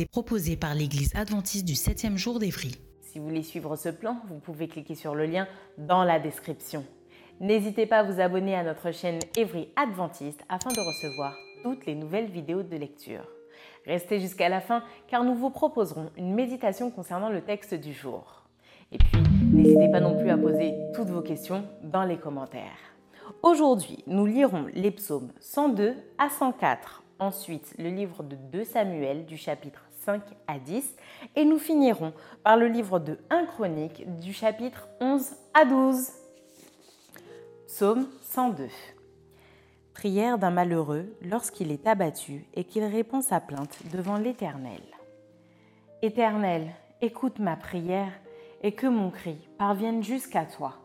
Est proposée par l'Église adventiste du 7e jour d'Évry. Si vous voulez suivre ce plan, vous pouvez cliquer sur le lien dans la description. N'hésitez pas à vous abonner à notre chaîne Évry Adventiste afin de recevoir toutes les nouvelles vidéos de lecture. Restez jusqu'à la fin car nous vous proposerons une méditation concernant le texte du jour. Et puis, n'hésitez pas non plus à poser toutes vos questions dans les commentaires. Aujourd'hui, nous lirons les psaumes 102 à 104 ensuite le livre de 2 Samuel du chapitre 5 à 10 et nous finirons par le livre de 1 Chronique du chapitre 11 à 12. Psaume 102. Prière d'un malheureux lorsqu'il est abattu et qu'il répond sa plainte devant l'Éternel. Éternel, écoute ma prière et que mon cri parvienne jusqu'à toi.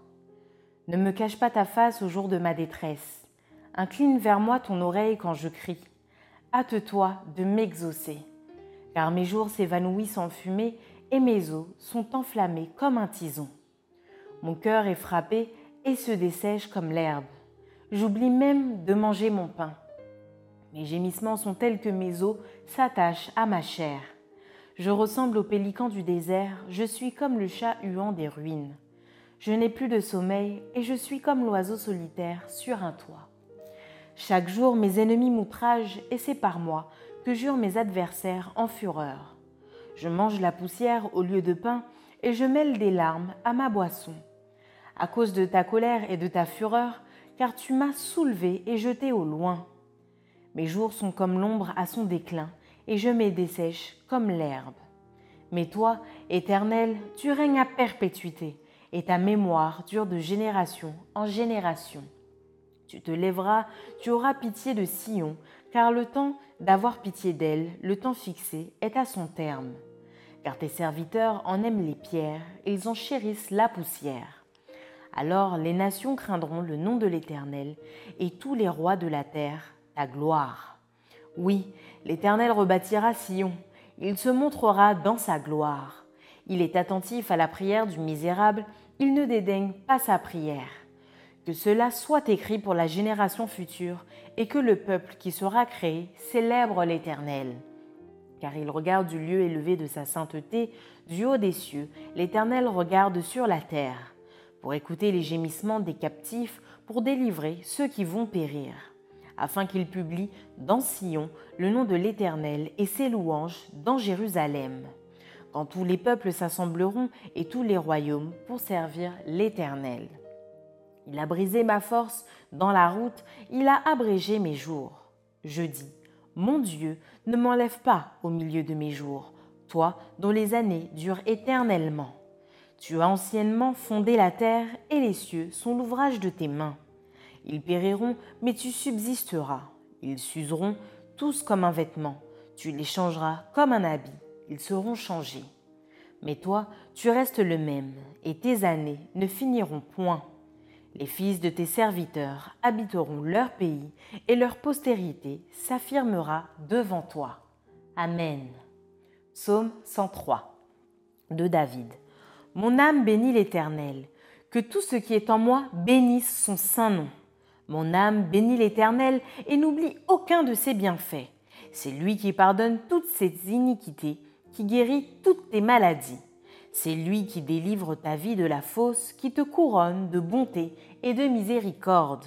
Ne me cache pas ta face au jour de ma détresse. Incline vers moi ton oreille quand je crie hâte-toi de m'exaucer, car mes jours s'évanouissent en fumée et mes os sont enflammés comme un tison. Mon cœur est frappé et se dessèche comme l'herbe. J'oublie même de manger mon pain. Mes gémissements sont tels que mes os s'attachent à ma chair. Je ressemble au pélican du désert, je suis comme le chat huant des ruines. Je n'ai plus de sommeil et je suis comme l'oiseau solitaire sur un toit. Chaque jour, mes ennemis m'outragent et c'est par moi que jurent mes adversaires en fureur. Je mange la poussière au lieu de pain et je mêle des larmes à ma boisson. À cause de ta colère et de ta fureur, car tu m'as soulevé et jeté au loin. Mes jours sont comme l'ombre à son déclin, et je me dessèche comme l'herbe. Mais toi, Éternel, tu règnes à perpétuité, et ta mémoire dure de génération en génération. Tu te lèveras, tu auras pitié de Sion, car le temps d'avoir pitié d'elle, le temps fixé, est à son terme. Car tes serviteurs en aiment les pierres, ils en chérissent la poussière. Alors les nations craindront le nom de l'Éternel, et tous les rois de la terre ta gloire. Oui, l'Éternel rebâtira Sion, il se montrera dans sa gloire. Il est attentif à la prière du misérable, il ne dédaigne pas sa prière que cela soit écrit pour la génération future et que le peuple qui sera créé célèbre l'Éternel. Car il regarde du lieu élevé de sa sainteté, du haut des cieux, l'Éternel regarde sur la terre, pour écouter les gémissements des captifs, pour délivrer ceux qui vont périr, afin qu'il publie dans Sion le nom de l'Éternel et ses louanges dans Jérusalem, quand tous les peuples s'assembleront et tous les royaumes pour servir l'Éternel. Il a brisé ma force dans la route, il a abrégé mes jours. Je dis, mon Dieu, ne m'enlève pas au milieu de mes jours, toi dont les années durent éternellement. Tu as anciennement fondé la terre et les cieux sont l'ouvrage de tes mains. Ils périront, mais tu subsisteras. Ils s'useront tous comme un vêtement. Tu les changeras comme un habit. Ils seront changés. Mais toi, tu restes le même, et tes années ne finiront point. Les fils de tes serviteurs habiteront leur pays et leur postérité s'affirmera devant toi. Amen. Psaume 103 de David. Mon âme bénit l'Éternel. Que tout ce qui est en moi bénisse son saint nom. Mon âme bénit l'Éternel et n'oublie aucun de ses bienfaits. C'est lui qui pardonne toutes ses iniquités, qui guérit toutes tes maladies. C'est lui qui délivre ta vie de la fosse, qui te couronne de bonté et de miséricorde.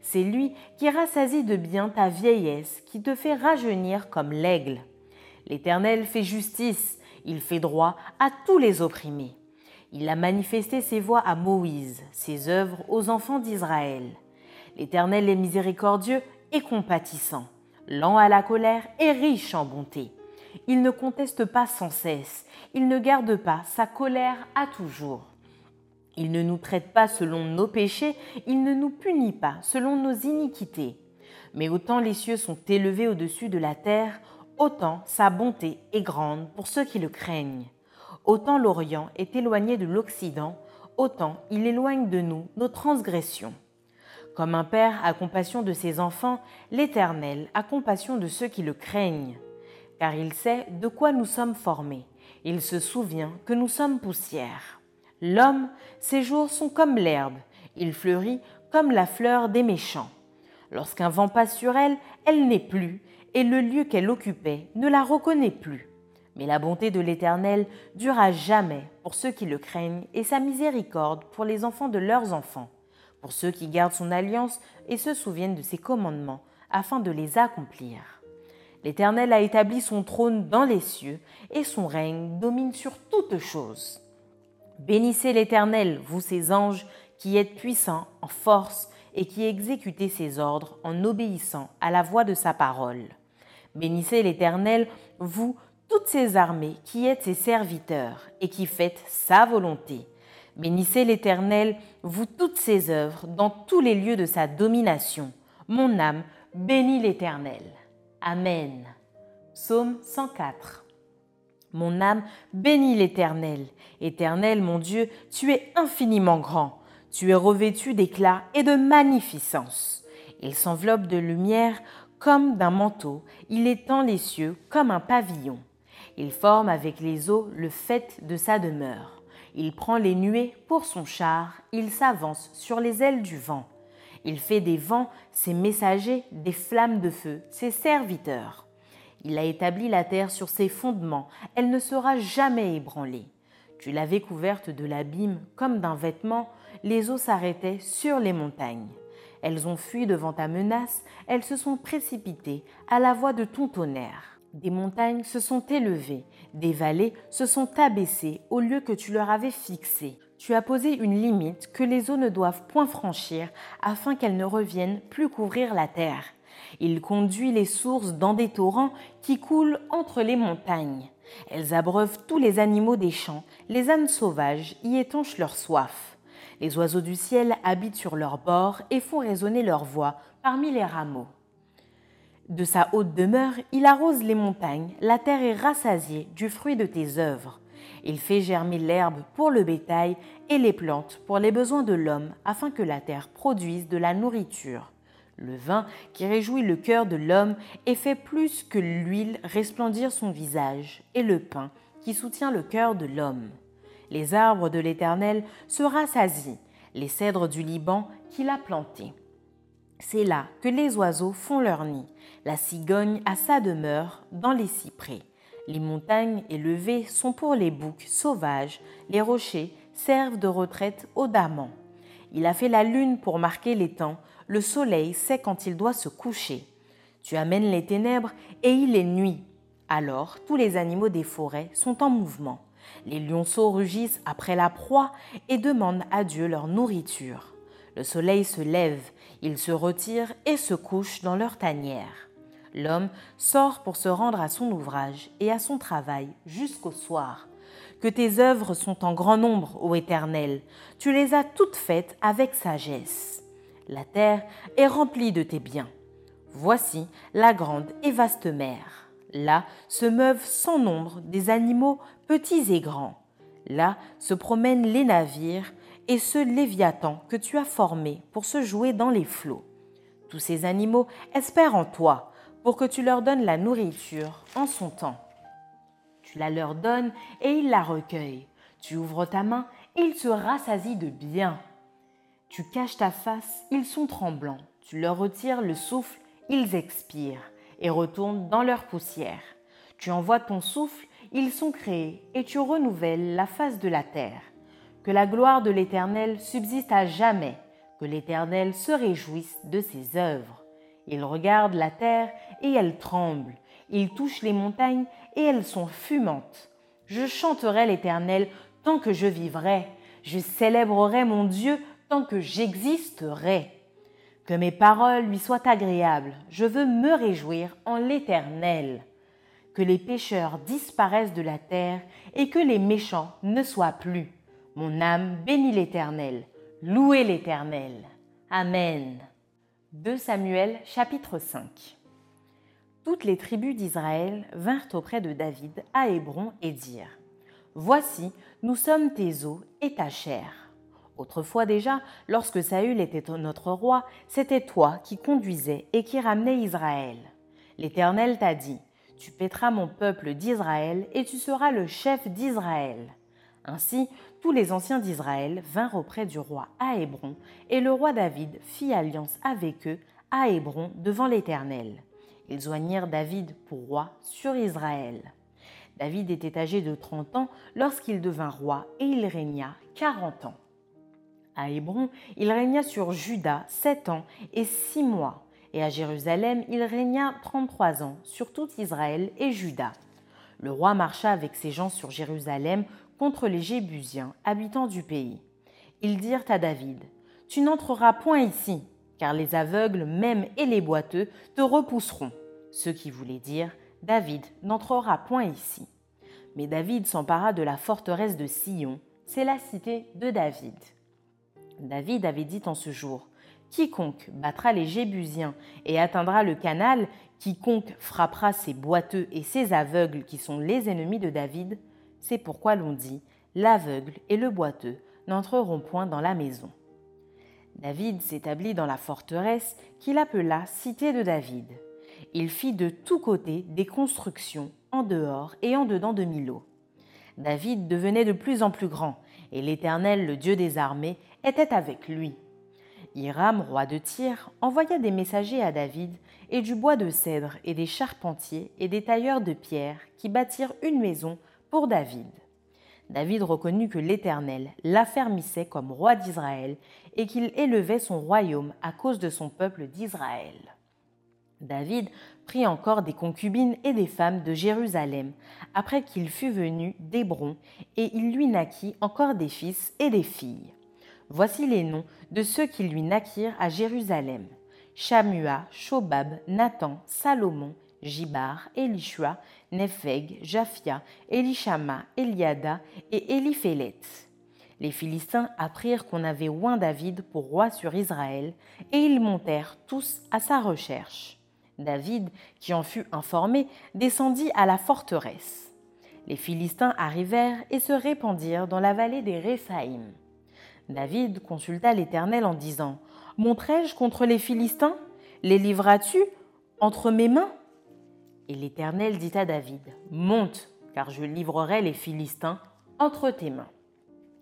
C'est lui qui rassasie de bien ta vieillesse, qui te fait rajeunir comme l'aigle. L'Éternel fait justice, il fait droit à tous les opprimés. Il a manifesté ses voies à Moïse, ses œuvres aux enfants d'Israël. L'Éternel est miséricordieux et compatissant, lent à la colère et riche en bonté. Il ne conteste pas sans cesse, il ne garde pas sa colère à toujours. Il ne nous traite pas selon nos péchés, il ne nous punit pas selon nos iniquités. Mais autant les cieux sont élevés au-dessus de la terre, autant sa bonté est grande pour ceux qui le craignent. Autant l'Orient est éloigné de l'Occident, autant il éloigne de nous nos transgressions. Comme un père a compassion de ses enfants, l'Éternel a compassion de ceux qui le craignent, car il sait de quoi nous sommes formés. Il se souvient que nous sommes poussière. L'homme, ses jours sont comme l'herbe, il fleurit comme la fleur des méchants. Lorsqu'un vent passe sur elle, elle n'est plus, et le lieu qu'elle occupait ne la reconnaît plus. Mais la bonté de l'Éternel dure jamais pour ceux qui le craignent, et sa miséricorde pour les enfants de leurs enfants, pour ceux qui gardent son alliance et se souviennent de ses commandements, afin de les accomplir. L'Éternel a établi son trône dans les cieux, et son règne domine sur toutes choses. Bénissez l'Éternel, vous ses anges, qui êtes puissants en force et qui exécutez ses ordres en obéissant à la voix de sa parole. Bénissez l'Éternel, vous, toutes ses armées, qui êtes ses serviteurs et qui faites sa volonté. Bénissez l'Éternel, vous toutes ses œuvres, dans tous les lieux de sa domination. Mon âme bénit l'Éternel. Amen. Psaume 104. Mon âme bénit l'Éternel. Éternel, mon Dieu, tu es infiniment grand. Tu es revêtu d'éclat et de magnificence. Il s'enveloppe de lumière comme d'un manteau, il étend les cieux comme un pavillon. Il forme avec les eaux le fait de sa demeure. Il prend les nuées pour son char, il s'avance sur les ailes du vent. Il fait des vents ses messagers, des flammes de feu ses serviteurs. Il a établi la terre sur ses fondements, elle ne sera jamais ébranlée. Tu l'avais couverte de l'abîme comme d'un vêtement, les eaux s'arrêtaient sur les montagnes. Elles ont fui devant ta menace, elles se sont précipitées à la voix de ton tonnerre. Des montagnes se sont élevées, des vallées se sont abaissées au lieu que tu leur avais fixé tu as posé une limite que les eaux ne doivent point franchir afin qu'elles ne reviennent plus couvrir la terre. Il conduit les sources dans des torrents qui coulent entre les montagnes. Elles abreuvent tous les animaux des champs, les ânes sauvages y étanchent leur soif. Les oiseaux du ciel habitent sur leurs bords et font résonner leur voix parmi les rameaux. De sa haute demeure, il arrose les montagnes, la terre est rassasiée du fruit de tes œuvres. Il fait germer l'herbe pour le bétail et les plantes pour les besoins de l'homme afin que la terre produise de la nourriture. Le vin qui réjouit le cœur de l'homme et fait plus que l'huile resplendir son visage, et le pain qui soutient le cœur de l'homme. Les arbres de l'Éternel se rassasient, les cèdres du Liban qu'il a plantés. C'est là que les oiseaux font leur nid, la cigogne a sa demeure dans les cyprès. Les montagnes élevées sont pour les boucs sauvages, les rochers servent de retraite aux damans. Il a fait la lune pour marquer les temps, le soleil sait quand il doit se coucher. Tu amènes les ténèbres et il est nuit. Alors tous les animaux des forêts sont en mouvement. Les lionceaux rugissent après la proie et demandent à Dieu leur nourriture. Le soleil se lève, ils se retirent et se couchent dans leur tanière. L'homme sort pour se rendre à son ouvrage et à son travail jusqu'au soir. Que tes œuvres sont en grand nombre, ô Éternel, tu les as toutes faites avec sagesse. La terre est remplie de tes biens. Voici la grande et vaste mer. Là se meuvent sans nombre des animaux petits et grands. Là se promènent les navires et ce léviathan que tu as formé pour se jouer dans les flots. Tous ces animaux espèrent en toi, pour que tu leur donnes la nourriture en son temps. Tu la leur donnes et ils la recueillent. Tu ouvres ta main ils se rassasient de bien. Tu caches ta face, ils sont tremblants. Tu leur retires le souffle, ils expirent et retournent dans leur poussière. Tu envoies ton souffle, ils sont créés et tu renouvelles la face de la terre. Que la gloire de l'Éternel subsiste à jamais, que l'Éternel se réjouisse de ses œuvres. Il regarde la terre et elle tremble. Il touche les montagnes et elles sont fumantes. Je chanterai l'Éternel tant que je vivrai. Je célébrerai mon Dieu tant que j'existerai. Que mes paroles lui soient agréables. Je veux me réjouir en l'Éternel. Que les pécheurs disparaissent de la terre et que les méchants ne soient plus. Mon âme bénit l'Éternel. Louez l'Éternel. Amen. 2 Samuel chapitre 5 Toutes les tribus d'Israël vinrent auprès de David à Hébron et dirent Voici, nous sommes tes os et ta chair. Autrefois déjà, lorsque Saül était notre roi, c'était toi qui conduisais et qui ramenais Israël. L'Éternel t'a dit, Tu paîtras mon peuple d'Israël et tu seras le chef d'Israël. Ainsi, tous les anciens d'Israël vinrent auprès du roi à Hébron, et le roi David fit alliance avec eux à Hébron devant l'Éternel. Ils joignirent David pour roi sur Israël. David était âgé de 30 ans lorsqu'il devint roi et il régna 40 ans. À Hébron, il régna sur Juda sept ans et six mois, et à Jérusalem, il régna 33 ans sur tout Israël et Juda. Le roi marcha avec ses gens sur Jérusalem contre les Jébusiens, habitants du pays. Ils dirent à David, Tu n'entreras point ici, car les aveugles même et les boiteux te repousseront. Ce qui voulait dire, David n'entrera point ici. Mais David s'empara de la forteresse de Sion, c'est la cité de David. David avait dit en ce jour, Quiconque battra les Jébusiens et atteindra le canal, quiconque frappera ses boiteux et ses aveugles qui sont les ennemis de David, c'est pourquoi l'on dit L'aveugle et le boiteux n'entreront point dans la maison. David s'établit dans la forteresse qu'il appela Cité de David. Il fit de tous côtés des constructions en dehors et en dedans de Milo. David devenait de plus en plus grand, et l'Éternel, le Dieu des armées, était avec lui. Hiram, roi de Tyr, envoya des messagers à David, et du bois de cèdre, et des charpentiers, et des tailleurs de pierre, qui bâtirent une maison David. David reconnut que l'Éternel l'affermissait comme roi d'Israël et qu'il élevait son royaume à cause de son peuple d'Israël. David prit encore des concubines et des femmes de Jérusalem, après qu'il fut venu d'Hébron, et il lui naquit encore des fils et des filles. Voici les noms de ceux qui lui naquirent à Jérusalem. Shamua, Shobab, Nathan, Salomon, Jibar, Elishua, Nepheg, Japhia, Elishama, Eliada et Eliphélet. Les Philistins apprirent qu'on avait oint David pour roi sur Israël, et ils montèrent tous à sa recherche. David, qui en fut informé, descendit à la forteresse. Les Philistins arrivèrent et se répandirent dans la vallée des Réphaïm. David consulta l'Éternel en disant Monterai-je contre les Philistins? Les livras-tu entre mes mains? Et l'Éternel dit à David, Monte, car je livrerai les Philistins entre tes mains.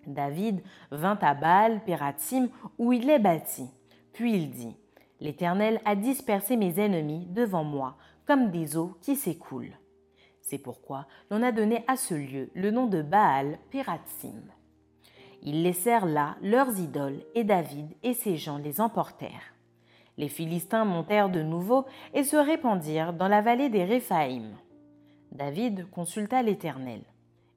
David vint à Baal, Pératim, où il est bâti. Puis il dit, L'Éternel a dispersé mes ennemis devant moi, comme des eaux qui s'écoulent. C'est pourquoi l'on a donné à ce lieu le nom de Baal Pératim. Ils laissèrent là leurs idoles, et David et ses gens les emportèrent. Les Philistins montèrent de nouveau et se répandirent dans la vallée des Réphaïm. David consulta l'Éternel.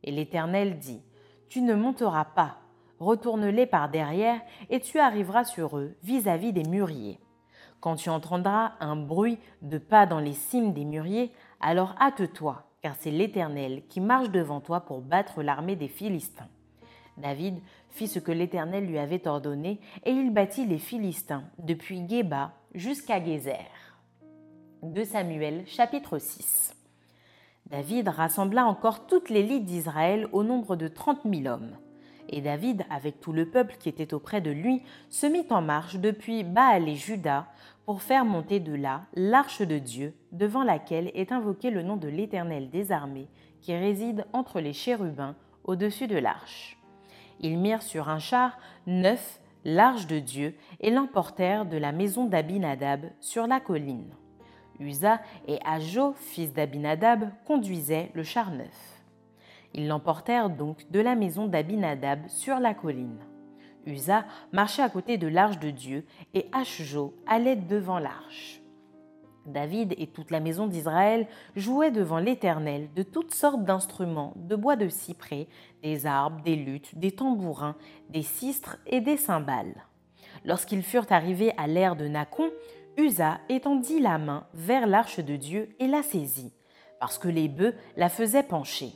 Et l'Éternel dit, Tu ne monteras pas, retourne-les par derrière, et tu arriveras sur eux vis-à-vis des mûriers. Quand tu entendras un bruit de pas dans les cimes des mûriers, alors hâte-toi, car c'est l'Éternel qui marche devant toi pour battre l'armée des Philistins. David fit ce que l'Éternel lui avait ordonné, et il bâtit les Philistins depuis Géba jusqu'à Gézer. 2 Samuel chapitre 6 David rassembla encore toutes les lides d'Israël au nombre de trente mille hommes. Et David, avec tout le peuple qui était auprès de lui, se mit en marche depuis Baal et Juda pour faire monter de là l'arche de Dieu, devant laquelle est invoqué le nom de l'Éternel des armées, qui réside entre les chérubins au-dessus de l'arche. Ils mirent sur un char neuf l'arche de Dieu et l'emportèrent de la maison d'Abinadab sur la colline. Usa et Ajo, fils d'Abinadab, conduisaient le char neuf. Ils l'emportèrent donc de la maison d'Abinadab sur la colline. Usa marchait à côté de l'arche de Dieu et Ashjo allait devant l'arche. David et toute la maison d'Israël jouaient devant l'Éternel de toutes sortes d'instruments de bois de cyprès, des arbres, des luttes, des tambourins, des sistres et des cymbales. Lorsqu'ils furent arrivés à l'ère de Nacon, Usa étendit la main vers l'arche de Dieu et la saisit, parce que les bœufs la faisaient pencher.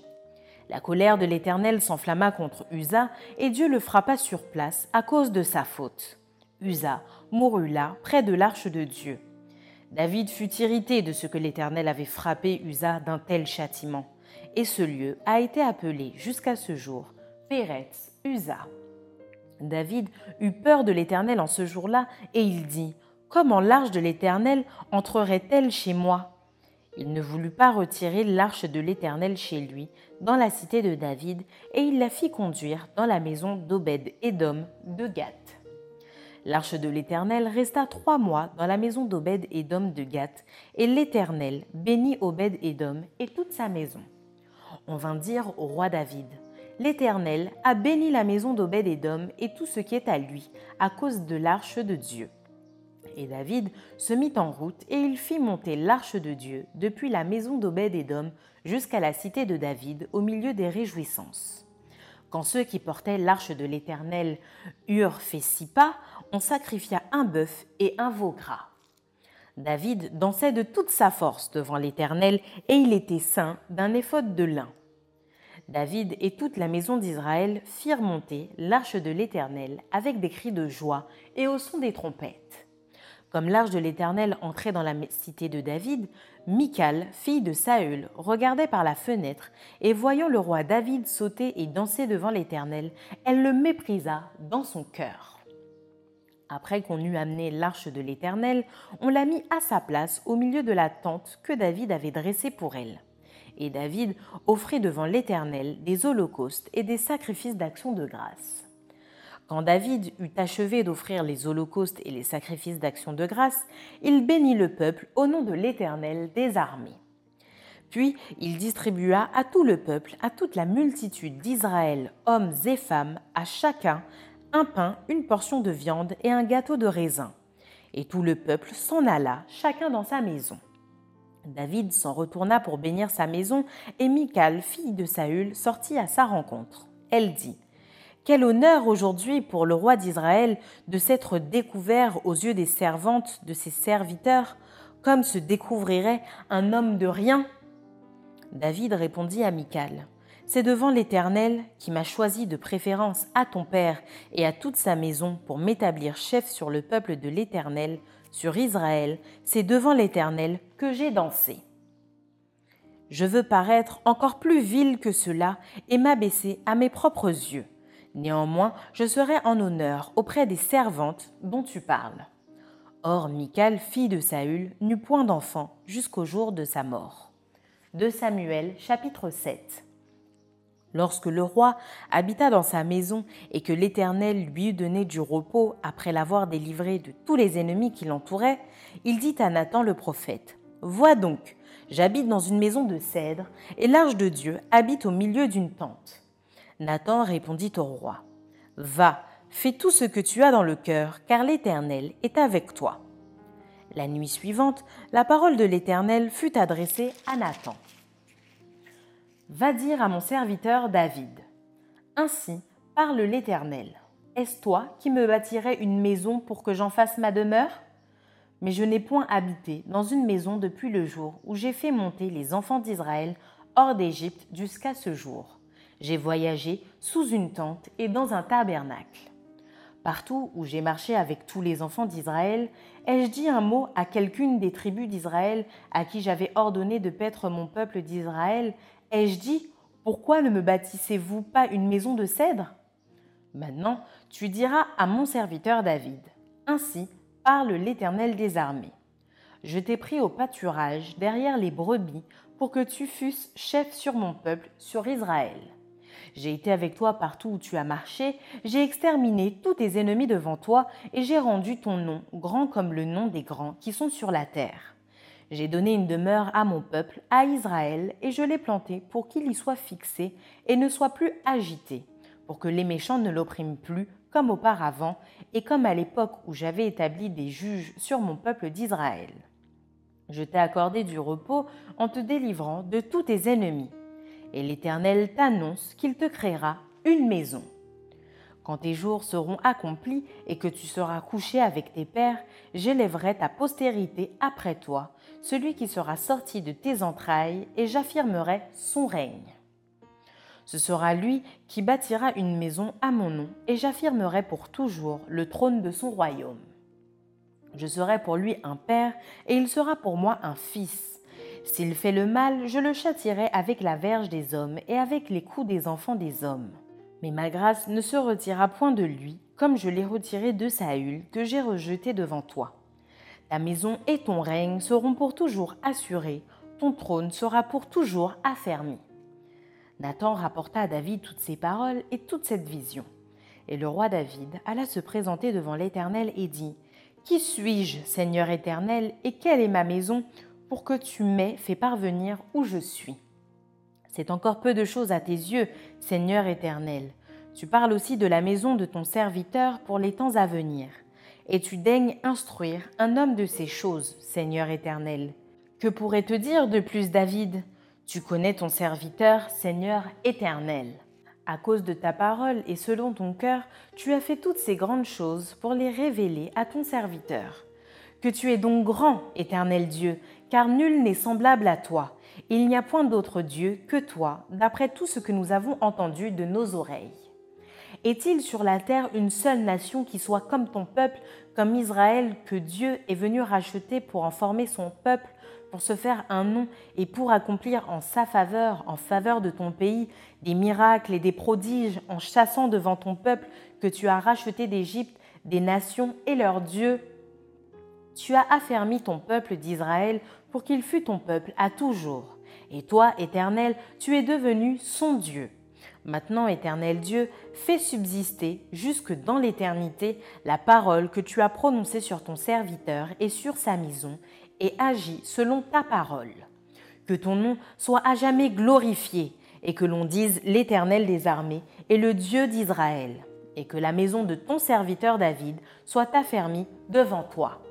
La colère de l'Éternel s'enflamma contre Usa, et Dieu le frappa sur place à cause de sa faute. Usa mourut là, près de l'arche de Dieu. David fut irrité de ce que l'Éternel avait frappé Usa d'un tel châtiment, et ce lieu a été appelé jusqu'à ce jour Péretz Usa. David eut peur de l'Éternel en ce jour-là, et il dit Comment l'arche de l'Éternel entrerait-elle chez moi? Il ne voulut pas retirer l'arche de l'Éternel chez lui, dans la cité de David, et il la fit conduire dans la maison d'Obed-Édom de Gath. L'arche de l'Éternel resta trois mois dans la maison d'Obed-Édom de Gath, et l'Éternel bénit Obed-Édom et toute sa maison. On vint dire au roi David L'Éternel a béni la maison d'Obed-Édom et tout ce qui est à lui, à cause de l'arche de Dieu. Et David se mit en route et il fit monter l'arche de Dieu depuis la maison d'Obed-Édom jusqu'à la cité de David au milieu des réjouissances. Quand ceux qui portaient l'arche de l'Éternel eurent fait six pas, on sacrifia un bœuf et un veau gras. David dansait de toute sa force devant l'Éternel et il était saint d'un éphode de lin. David et toute la maison d'Israël firent monter l'arche de l'Éternel avec des cris de joie et au son des trompettes. Comme l'arche de l'Éternel entrait dans la cité de David, Michal, fille de Saül, regardait par la fenêtre et voyant le roi David sauter et danser devant l'Éternel, elle le méprisa dans son cœur. Après qu'on eut amené l'arche de l'Éternel, on la mit à sa place au milieu de la tente que David avait dressée pour elle. Et David offrit devant l'Éternel des holocaustes et des sacrifices d'action de grâce. Quand David eut achevé d'offrir les holocaustes et les sacrifices d'action de grâce, il bénit le peuple au nom de l'Éternel des armées. Puis il distribua à tout le peuple, à toute la multitude d'Israël, hommes et femmes, à chacun un pain, une portion de viande et un gâteau de raisin. Et tout le peuple s'en alla, chacun dans sa maison. David s'en retourna pour bénir sa maison, et Michal, fille de Saül, sortit à sa rencontre. Elle dit Quel honneur aujourd'hui pour le roi d'Israël de s'être découvert aux yeux des servantes de ses serviteurs, comme se découvrirait un homme de rien? David répondit à Michal c'est devant l'Éternel qui m'a choisi de préférence à ton père et à toute sa maison pour m'établir chef sur le peuple de l'Éternel, sur Israël, c'est devant l'Éternel que j'ai dansé. Je veux paraître encore plus vil que cela et m'abaisser à mes propres yeux. Néanmoins, je serai en honneur auprès des servantes dont tu parles. Or, Michal, fille de Saül, n'eut point d'enfant jusqu'au jour de sa mort. De Samuel, chapitre 7. Lorsque le roi habita dans sa maison et que l'Éternel lui eut donné du repos après l'avoir délivré de tous les ennemis qui l'entouraient, il dit à Nathan le prophète, Vois donc, j'habite dans une maison de cèdre, et l'arche de Dieu habite au milieu d'une tente. Nathan répondit au roi, Va, fais tout ce que tu as dans le cœur, car l'Éternel est avec toi. La nuit suivante, la parole de l'Éternel fut adressée à Nathan. Va dire à mon serviteur David. Ainsi parle l'Éternel. Est-ce toi qui me bâtirais une maison pour que j'en fasse ma demeure? Mais je n'ai point habité dans une maison depuis le jour où j'ai fait monter les enfants d'Israël hors d'Égypte jusqu'à ce jour. J'ai voyagé sous une tente et dans un tabernacle. Partout où j'ai marché avec tous les enfants d'Israël, ai-je dit un mot à quelqu'une des tribus d'Israël à qui j'avais ordonné de paître mon peuple d'Israël Ai-je dit Pourquoi ne me bâtissez-vous pas une maison de cèdre? Maintenant, tu diras à mon serviteur David Ainsi parle l'Éternel des armées. Je t'ai pris au pâturage derrière les brebis pour que tu fusses chef sur mon peuple, sur Israël. J'ai été avec toi partout où tu as marché, j'ai exterminé tous tes ennemis devant toi, et j'ai rendu ton nom grand comme le nom des grands qui sont sur la terre. J'ai donné une demeure à mon peuple, à Israël, et je l'ai planté pour qu'il y soit fixé et ne soit plus agité, pour que les méchants ne l'oppriment plus comme auparavant et comme à l'époque où j'avais établi des juges sur mon peuple d'Israël. Je t'ai accordé du repos en te délivrant de tous tes ennemis. Et l'Éternel t'annonce qu'il te créera une maison. Quand tes jours seront accomplis et que tu seras couché avec tes pères, j'élèverai ta postérité après toi, celui qui sera sorti de tes entrailles, et j'affirmerai son règne. Ce sera lui qui bâtira une maison à mon nom, et j'affirmerai pour toujours le trône de son royaume. Je serai pour lui un père, et il sera pour moi un fils. S'il fait le mal, je le châtirai avec la verge des hommes et avec les coups des enfants des hommes. Mais ma grâce ne se retira point de lui, comme je l'ai retiré de Saül, que j'ai rejeté devant toi. Ta maison et ton règne seront pour toujours assurés, ton trône sera pour toujours affermi. Nathan rapporta à David toutes ces paroles et toute cette vision. Et le roi David alla se présenter devant l'Éternel et dit, Qui suis-je, Seigneur éternel, et quelle est ma maison pour que tu m'aies fait parvenir où je suis? C'est encore peu de choses à tes yeux, Seigneur éternel. Tu parles aussi de la maison de ton serviteur pour les temps à venir. Et tu daignes instruire un homme de ces choses, Seigneur éternel. Que pourrait te dire de plus David? Tu connais ton serviteur, Seigneur éternel. À cause de ta parole et selon ton cœur, tu as fait toutes ces grandes choses pour les révéler à ton serviteur. Que tu es donc grand, éternel Dieu, car nul n'est semblable à toi il n'y a point d'autre Dieu que toi, d'après tout ce que nous avons entendu de nos oreilles. Est-il sur la terre une seule nation qui soit comme ton peuple, comme Israël, que Dieu est venu racheter pour en former son peuple, pour se faire un nom et pour accomplir en sa faveur, en faveur de ton pays, des miracles et des prodiges, en chassant devant ton peuple que tu as racheté d'Égypte des nations et leurs dieux? Tu as affermi ton peuple d'Israël pour qu'il fût ton peuple à toujours. Et toi, Éternel, tu es devenu son Dieu. Maintenant, Éternel Dieu, fais subsister jusque dans l'éternité la parole que tu as prononcée sur ton serviteur et sur sa maison, et agis selon ta parole. Que ton nom soit à jamais glorifié, et que l'on dise l'Éternel des armées et le Dieu d'Israël, et que la maison de ton serviteur David soit affermie devant toi.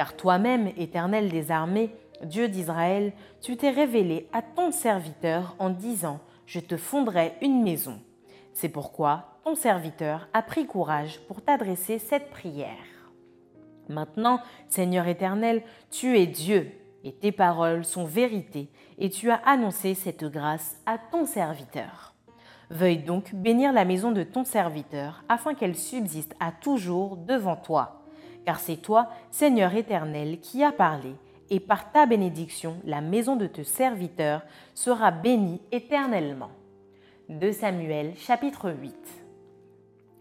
Car toi-même, Éternel des armées, Dieu d'Israël, tu t'es révélé à ton serviteur en disant, Je te fonderai une maison. C'est pourquoi ton serviteur a pris courage pour t'adresser cette prière. Maintenant, Seigneur éternel, tu es Dieu, et tes paroles sont vérité, et tu as annoncé cette grâce à ton serviteur. Veuille donc bénir la maison de ton serviteur, afin qu'elle subsiste à toujours devant toi car c'est toi, Seigneur éternel, qui as parlé, et par ta bénédiction, la maison de tes serviteurs sera bénie éternellement. 2 Samuel chapitre 8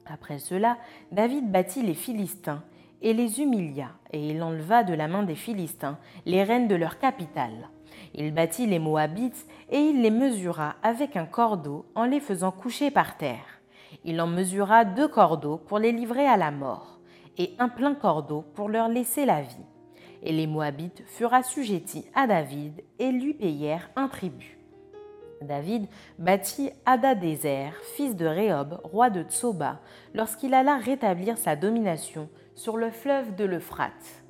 Après cela, David bâtit les Philistins et les humilia, et il enleva de la main des Philistins les reines de leur capitale. Il bâtit les Moabites et il les mesura avec un cordeau en les faisant coucher par terre. Il en mesura deux cordeaux pour les livrer à la mort et un plein cordeau pour leur laisser la vie. Et les Moabites furent assujettis à David et lui payèrent un tribut. David bâtit Adadézer, fils de Réhob, roi de Tsoba, lorsqu'il alla rétablir sa domination sur le fleuve de l'Euphrate.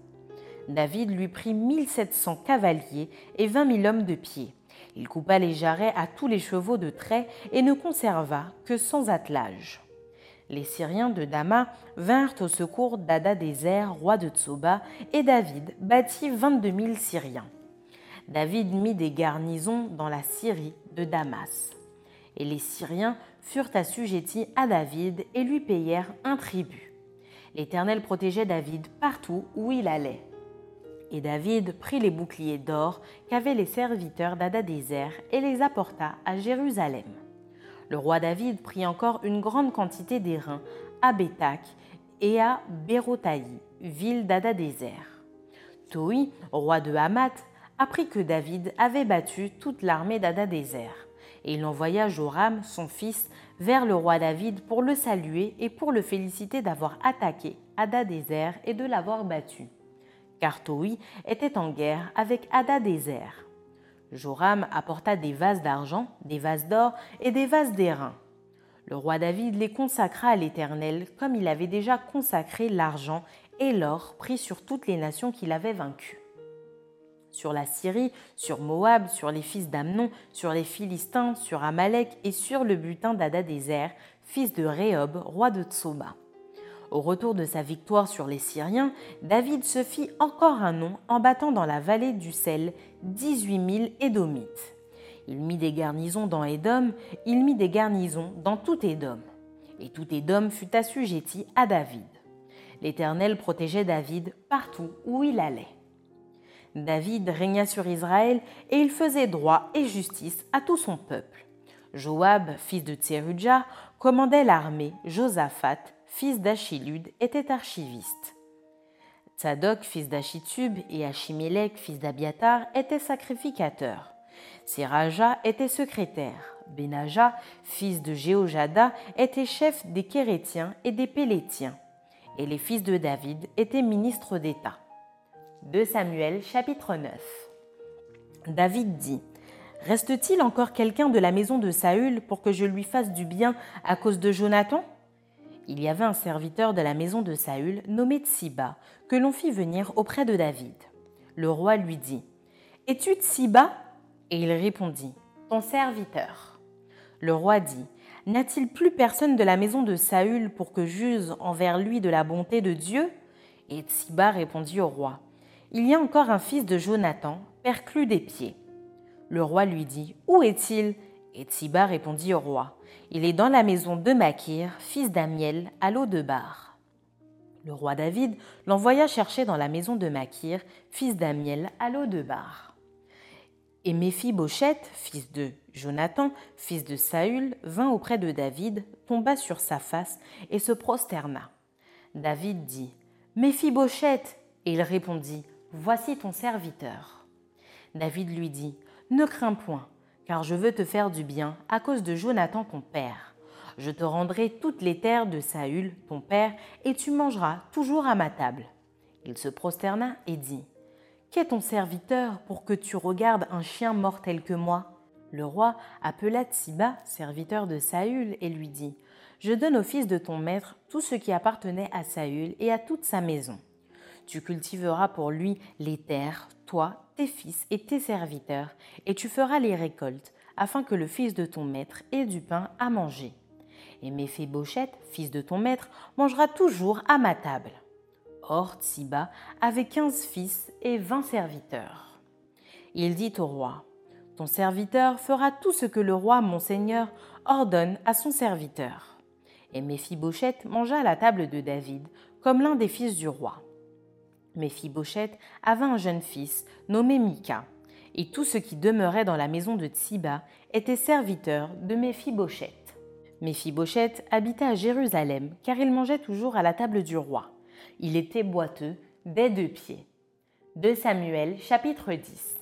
David lui prit 1700 cavaliers et 20 000 hommes de pied. Il coupa les jarrets à tous les chevaux de trait et ne conserva que 100 attelages les Syriens de Dama vinrent au secours d'Adadézer, roi de Tsoba, et David bâtit 22 000 Syriens. David mit des garnisons dans la Syrie de Damas. Et les Syriens furent assujettis à David et lui payèrent un tribut. L'Éternel protégeait David partout où il allait. Et David prit les boucliers d'or qu'avaient les serviteurs d'Adadézer et les apporta à Jérusalem. Le roi David prit encore une grande quantité d'airain à Bétac et à Bérotaï, ville d'Adadézer. Toi, roi de Hamath, apprit que David avait battu toute l'armée d'Adadézer. Et il envoya Joram, son fils, vers le roi David pour le saluer et pour le féliciter d'avoir attaqué Adadézer et de l'avoir battu. Car Toi était en guerre avec Adadézer. Joram apporta des vases d'argent, des vases d'or et des vases d'airain. Le roi David les consacra à l'Éternel comme il avait déjà consacré l'argent et l'or pris sur toutes les nations qu'il avait vaincues. sur la Syrie, sur Moab, sur les fils d'Amnon, sur les Philistins, sur Amalek et sur le butin d'Adadézer, fils de Réhob, roi de Tsoba. Au retour de sa victoire sur les Syriens, David se fit encore un nom en battant dans la vallée du sel 18 000 Édomites. Il mit des garnisons dans Édom, il mit des garnisons dans tout Édom. Et tout Édom fut assujetti à David. L'Éternel protégeait David partout où il allait. David régna sur Israël et il faisait droit et justice à tout son peuple. Joab, fils de Tserudja, commandait l'armée. Josaphat, fils d'Achilud, était archiviste. Tzadok, fils d'Achitub, et Achimélec, fils d'Abiatar, étaient sacrificateurs. Seraja était secrétaire. Benaja, fils de Jéhojada, était chef des Kérétiens et des Pélétiens. Et les fils de David étaient ministres d'État. 2 Samuel chapitre 9 David dit Reste-t-il encore quelqu'un de la maison de Saül pour que je lui fasse du bien à cause de Jonathan? Il y avait un serviteur de la maison de Saül nommé Tsiba que l'on fit venir auprès de David. Le roi lui dit Es-tu Tsiba Et il répondit Ton serviteur. Le roi dit N'a-t-il plus personne de la maison de Saül pour que j'use envers lui de la bonté de Dieu? Et Tsiba répondit au roi il y a encore un fils de Jonathan, perclus des pieds. Le roi lui dit Où est-il? Et Tsiba répondit au roi Il est dans la maison de Makir, fils d'Amiel, à l'eau de Bar. Le roi David l'envoya chercher dans la maison de Makir, fils d'Amiel, à l'eau de Bar. Et Méphi-Bochette, fils de Jonathan, fils de Saül, vint auprès de David, tomba sur sa face et se prosterna. David dit Méphi-Bochette Et il répondit Voici ton serviteur. David lui dit, Ne crains point, car je veux te faire du bien à cause de Jonathan ton père. Je te rendrai toutes les terres de Saül, ton père, et tu mangeras toujours à ma table. Il se prosterna et dit, Qu'est ton serviteur pour que tu regardes un chien mort tel que moi? Le roi appela Tsiba, serviteur de Saül, et lui dit, Je donne au fils de ton maître tout ce qui appartenait à Saül et à toute sa maison. Tu cultiveras pour lui les terres, toi, tes fils et tes serviteurs, et tu feras les récoltes, afin que le fils de ton maître ait du pain à manger. Et Méphibosheth, fils de ton maître, mangera toujours à ma table. Or, Tsiba avait quinze fils et vingt serviteurs. Il dit au roi, Ton serviteur fera tout ce que le roi, mon seigneur, ordonne à son serviteur. Et Méphibosheth mangea à la table de David, comme l'un des fils du roi. Méphibosheth avait un jeune fils nommé Mika, et tout ce qui demeurait dans la maison de Tsiba était serviteur de Méphibosheth. Méphibosheth habitait à Jérusalem car il mangeait toujours à la table du roi. Il était boiteux des deux pieds. 2 Samuel chapitre 10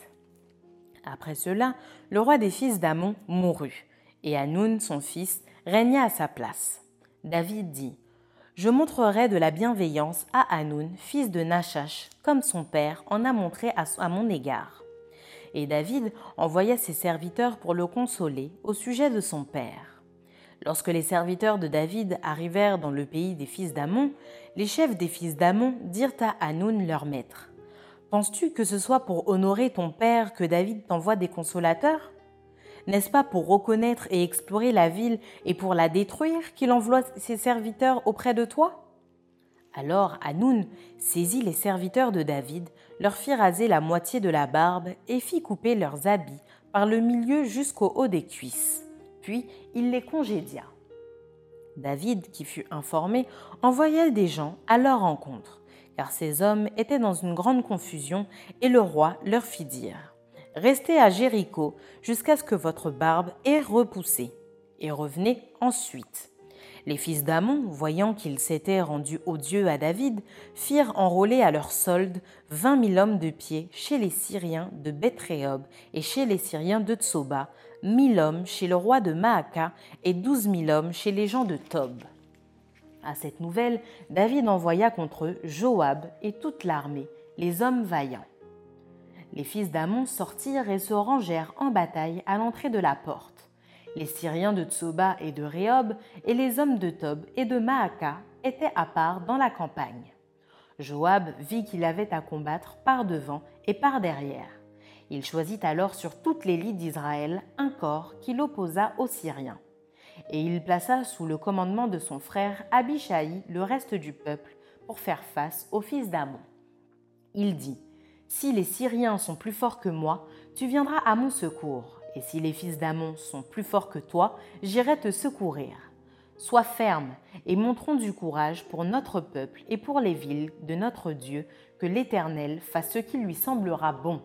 Après cela, le roi des fils d'Amon mourut, et Hanoun, son fils, régna à sa place. David dit je montrerai de la bienveillance à Hanoun, fils de Nachash, comme son père en a montré à, mon égard. Et David envoya ses serviteurs pour le consoler au sujet de son père. Lorsque les serviteurs de David arrivèrent dans le pays des fils d'Amon, les chefs des fils d'Amon dirent à Hanoun leur maître Penses-tu que ce soit pour honorer ton père que David t'envoie des consolateurs? N'est-ce pas pour reconnaître et explorer la ville et pour la détruire qu'il envoie ses serviteurs auprès de toi? Alors Hanoun saisit les serviteurs de David, leur fit raser la moitié de la barbe et fit couper leurs habits par le milieu jusqu'au haut des cuisses. Puis il les congédia. David, qui fut informé, envoya des gens à leur rencontre, car ces hommes étaient dans une grande confusion, et le roi leur fit dire Restez à Jéricho jusqu'à ce que votre barbe ait repoussé, et revenez ensuite. Les fils d'Amon, voyant qu'ils s'étaient rendus odieux à David, firent enrôler à leur solde vingt mille hommes de pied chez les Syriens de Bethréob et chez les Syriens de Tsoba, mille hommes chez le roi de Maaka et douze mille hommes chez les gens de Tob. À cette nouvelle, David envoya contre eux Joab et toute l'armée, les hommes vaillants. Les fils d'Amon sortirent et se rangèrent en bataille à l'entrée de la porte. Les Syriens de Tsoba et de Réob et les hommes de Tob et de Maaka étaient à part dans la campagne. Joab vit qu'il avait à combattre par devant et par derrière. Il choisit alors sur toute l'élite d'Israël un corps qui l'opposa aux Syriens. Et il plaça sous le commandement de son frère Abishai le reste du peuple pour faire face aux fils d'Amon. Il dit Si les Syriens sont plus forts que moi, tu viendras à mon secours, et si les fils d'Amon sont plus forts que toi, j'irai te secourir. Sois ferme et montrons du courage pour notre peuple et pour les villes de notre Dieu, que l'Éternel fasse ce qui lui semblera bon.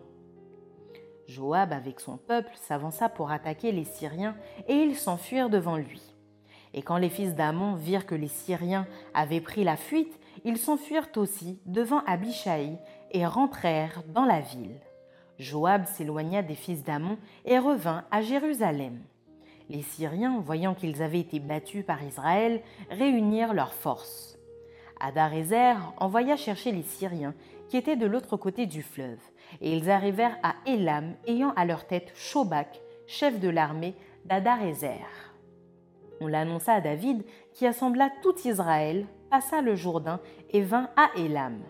Joab avec son peuple s'avança pour attaquer les Syriens et ils s'enfuirent devant lui. Et quand les fils d'Amon virent que les Syriens avaient pris la fuite, ils s'enfuirent aussi devant Abishai et rentrèrent dans la ville. Joab s'éloigna des fils d'Amon et revint à Jérusalem. Les Syriens, voyant qu'ils avaient été battus par Israël, réunirent leurs forces. Adarézer envoya chercher les Syriens qui étaient de l'autre côté du fleuve, et ils arrivèrent à Élam, ayant à leur tête Shobak, chef de l'armée d'Adarézer. On l'annonça à David, qui assembla tout Israël, passa le Jourdain et vint à Élam.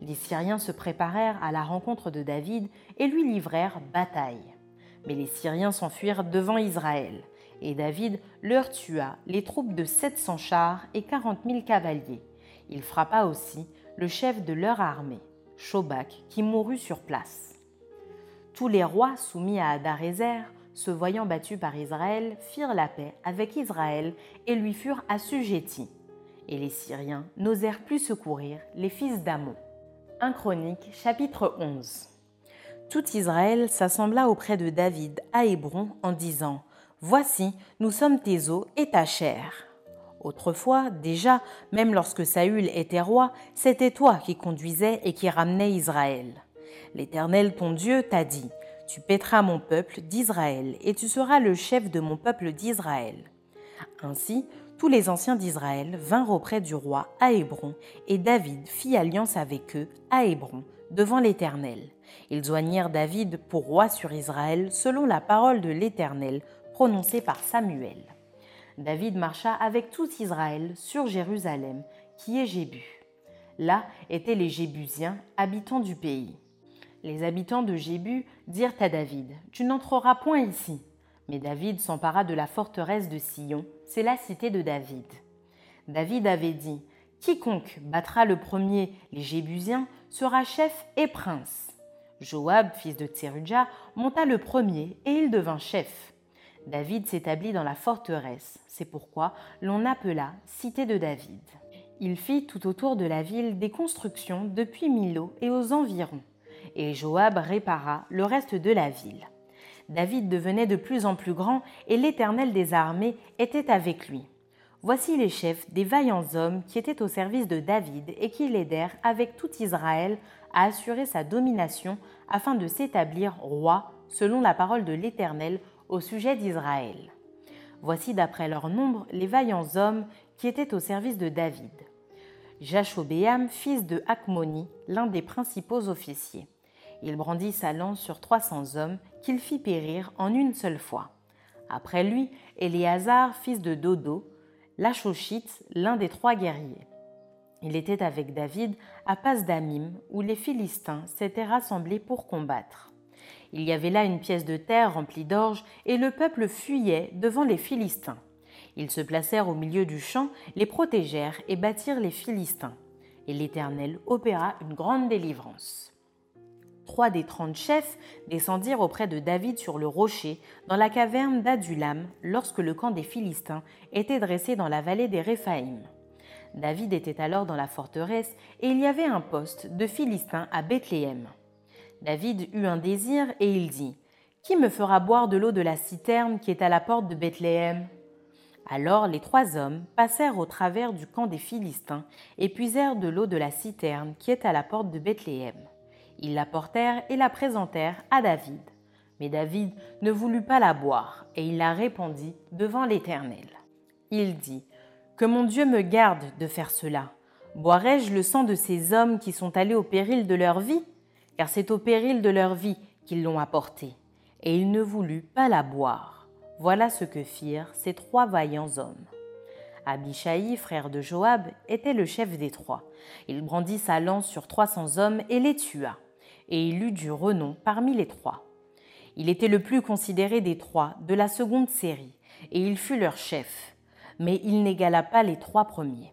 Les Syriens se préparèrent à la rencontre de David et lui livrèrent bataille. Mais les Syriens s'enfuirent devant Israël, et David leur tua les troupes de 700 chars et 40 000 cavaliers. Il frappa aussi le chef de leur armée, Shobak, qui mourut sur place. Tous les rois soumis à Adarézer, se voyant battus par Israël, firent la paix avec Israël et lui furent assujettis. Et les Syriens n'osèrent plus secourir les fils d'Amon. 1 Chronique chapitre 11 Tout Israël s'assembla auprès de David à Hébron en disant Voici, nous sommes tes os et ta chair. Autrefois, déjà, même lorsque Saül était roi, c'était toi qui conduisais et qui ramenais Israël. L'Éternel ton Dieu t'a dit, Tu paîtras mon peuple d'Israël, et tu seras le chef de mon peuple d'Israël. Ainsi, tous les anciens d'Israël vinrent auprès du roi à Hébron, et David fit alliance avec eux à Hébron, devant l'Éternel. Ils joignirent David pour roi sur Israël, selon la parole de l'Éternel prononcée par Samuel. David marcha avec tout Israël sur Jérusalem, qui est Jébu. Là étaient les Jébusiens, habitants du pays. Les habitants de Jébu dirent à David Tu n'entreras point ici. Mais David s'empara de la forteresse de Sion, c'est la cité de David. David avait dit Quiconque battra le premier les Jébusiens sera chef et prince. Joab, fils de Tserudja, monta le premier et il devint chef. David s'établit dans la forteresse, c'est pourquoi l'on appela Cité de David. Il fit tout autour de la ville des constructions depuis Milo et aux environs, et Joab répara le reste de la ville. David devenait de plus en plus grand et l'Éternel des armées était avec lui. Voici les chefs des vaillants hommes qui étaient au service de David et qui l'aidèrent avec tout Israël à assurer sa domination afin de s'établir roi selon la parole de l'Éternel au sujet d'Israël. Voici d'après leur nombre les vaillants hommes qui étaient au service de David. Jachobéam, fils de Hakmoni, l'un des principaux officiers. Il brandit sa lance sur trois cents hommes qu'il fit périr en une seule fois. Après lui, Éléazar, fils de Dodo, l'Achochite, l'un des trois guerriers. Il était avec David à Pasdamim, où les Philistins s'étaient rassemblés pour combattre. Il y avait là une pièce de terre remplie d'orge, et le peuple fuyait devant les Philistins. Ils se placèrent au milieu du champ, les protégèrent et battirent les Philistins. Et l'Éternel opéra une grande délivrance. Trois des trente chefs descendirent auprès de David sur le rocher, dans la caverne d'Adulam, lorsque le camp des Philistins était dressé dans la vallée des Réphaïm. David était alors dans la forteresse, et il y avait un poste de Philistins à Bethléem. David eut un désir et il dit Qui me fera boire de l'eau de la citerne qui est à la porte de Bethléem? Alors les trois hommes passèrent au travers du camp des Philistins et puisèrent de l'eau de la citerne qui est à la porte de Bethléem. Ils la portèrent et la présentèrent à David. Mais David ne voulut pas la boire, et il la répandit devant l'Éternel. Il dit Que mon Dieu me garde de faire cela. Boirai-je le sang de ces hommes qui sont allés au péril de leur vie? Car c'est au péril de leur vie qu'ils l'ont apportée, et il ne voulut pas la boire. Voilà ce que firent ces trois vaillants hommes. Abishai, frère de Joab, était le chef des trois. Il brandit sa lance sur trois cents hommes et les tua. Et il eut du renom parmi les trois. Il était le plus considéré des trois de la seconde série, et il fut leur chef, mais il n'égala pas les trois premiers.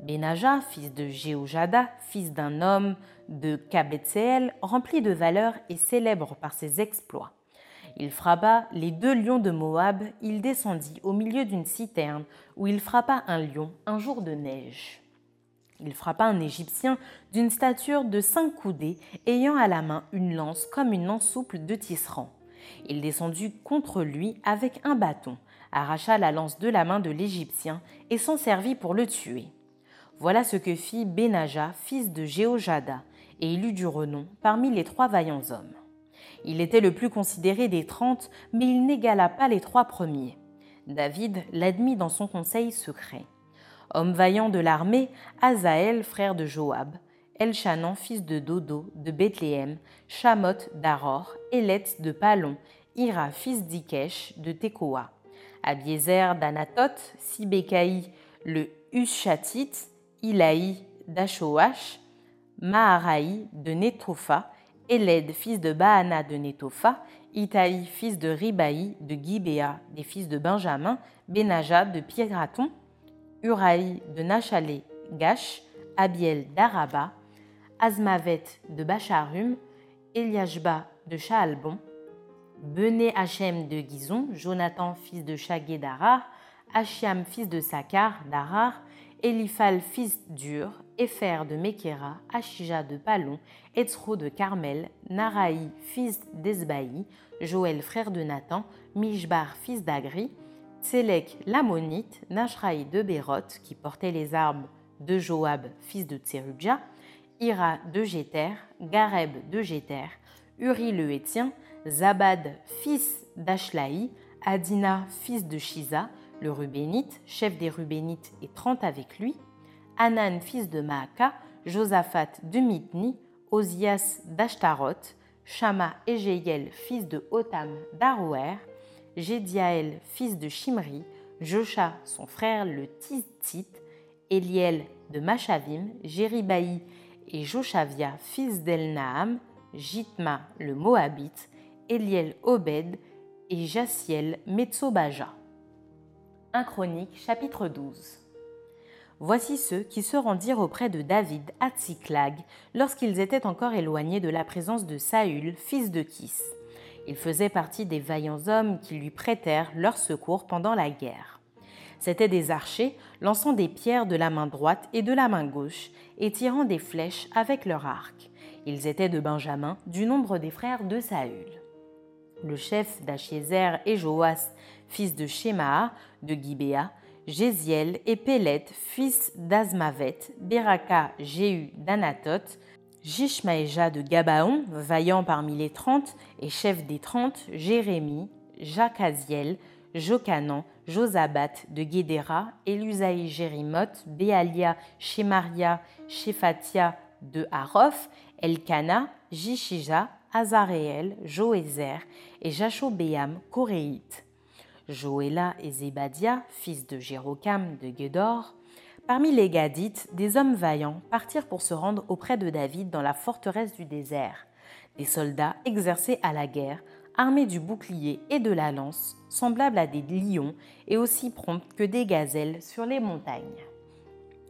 Benaja, fils de Jéhojada, fils d'un homme de Kabetseel, rempli de valeur et célèbre par ses exploits. Il frappa les deux lions de Moab, il descendit au milieu d'une citerne où il frappa un lion un jour de neige. Il frappa un Égyptien d'une stature de cinq coudées, ayant à la main une lance comme une lance souple de tisserand. Il descendit contre lui avec un bâton, arracha la lance de la main de l'Égyptien et s'en servit pour le tuer. Voilà ce que fit Benaja, fils de Jéhojada, et il eut du renom parmi les trois vaillants hommes. Il était le plus considéré des trente, mais il n'égala pas les trois premiers. David l'admit dans son conseil secret. Homme vaillant de l'armée, Azaël, frère de Joab, Elchanan, fils de Dodo, de Bethléem, Shamoth d'Aror, Élet de Palon, Ira, fils d'Ikesh, de Tekoa, Abiezer d'Anatot, Sibekaï, le Hushatite, Ilaï d'Ashoach, Maharaï de Netopha, Eled, fils de Baana de Netopha, Itaï, fils de Ribaï de Gibéa, des fils de Benjamin, Benaja de Pieraton, Uraï de Nachalé, Gash, Abiel d'Araba, Azmavet de Bacharum, Eliashba de Shaalbon, Bené Hachem de Gizon, Jonathan fils de Shagé d'Arar, Achiam fils de Sakar d'Arar, Eliphal fils d'Ur, Epher de Mekera, Achija de Palon, Etzro de Carmel, Naraï fils d'Esbaï, Joël frère de Nathan, Mishbar fils d'Agri, Tselek l'Ammonite, Nashraï de Béroth, qui portait les armes de Joab fils de Tserudja, Ira de Jéter, Gareb de Jéter, Uri le Hétien, Zabad fils d'Ashlaï, Adina fils de Shiza, le Rubénite, chef des Rubénites et trente avec lui, Anan fils de Maaka, Josaphat de Mitni, Osias d'Ashtaroth, Shama et fils de Otam d'Arouer, Jédiaël fils de Shimri, Josha son frère le Tizit, Eliel de Machavim, Jéribaï et Joshavia fils d'Elnaam, Jitma le Moabite, Eliel Obed et Jaciel Metsobaja. 1 Chronique chapitre 12 Voici ceux qui se rendirent auprès de David à Tsiklag lorsqu'ils étaient encore éloignés de la présence de Saül, fils de Kis. Ils faisaient partie des vaillants hommes qui lui prêtèrent leur secours pendant la guerre. C'étaient des archers lançant des pierres de la main droite et de la main gauche et tirant des flèches avec leur arc. Ils étaient de Benjamin, du nombre des frères de Saül. Le chef d'Achiezer et Joas, fils de Shema, de Gibéa, Jéziel et Pélet, fils d'Azmavet, Beraka, Jéhu d'Anatot, Jishmaéja de Gabaon, vaillant parmi les trente et chef des trente, Jérémie, Jacaziel, Jokanan, Josabat de Guédéra, Elusaï Jérimoth, Béalia, Shemaria, Shephatia de Harof, Elkana, Jishija, Azaréel, Joézer et Jachobéam, coréite. Joéla et Zébadia, fils de Jérocam de Guédor. Parmi les Gadites, des hommes vaillants partirent pour se rendre auprès de David dans la forteresse du désert. Des soldats exercés à la guerre, armés du bouclier et de la lance, semblables à des lions et aussi prompts que des gazelles sur les montagnes.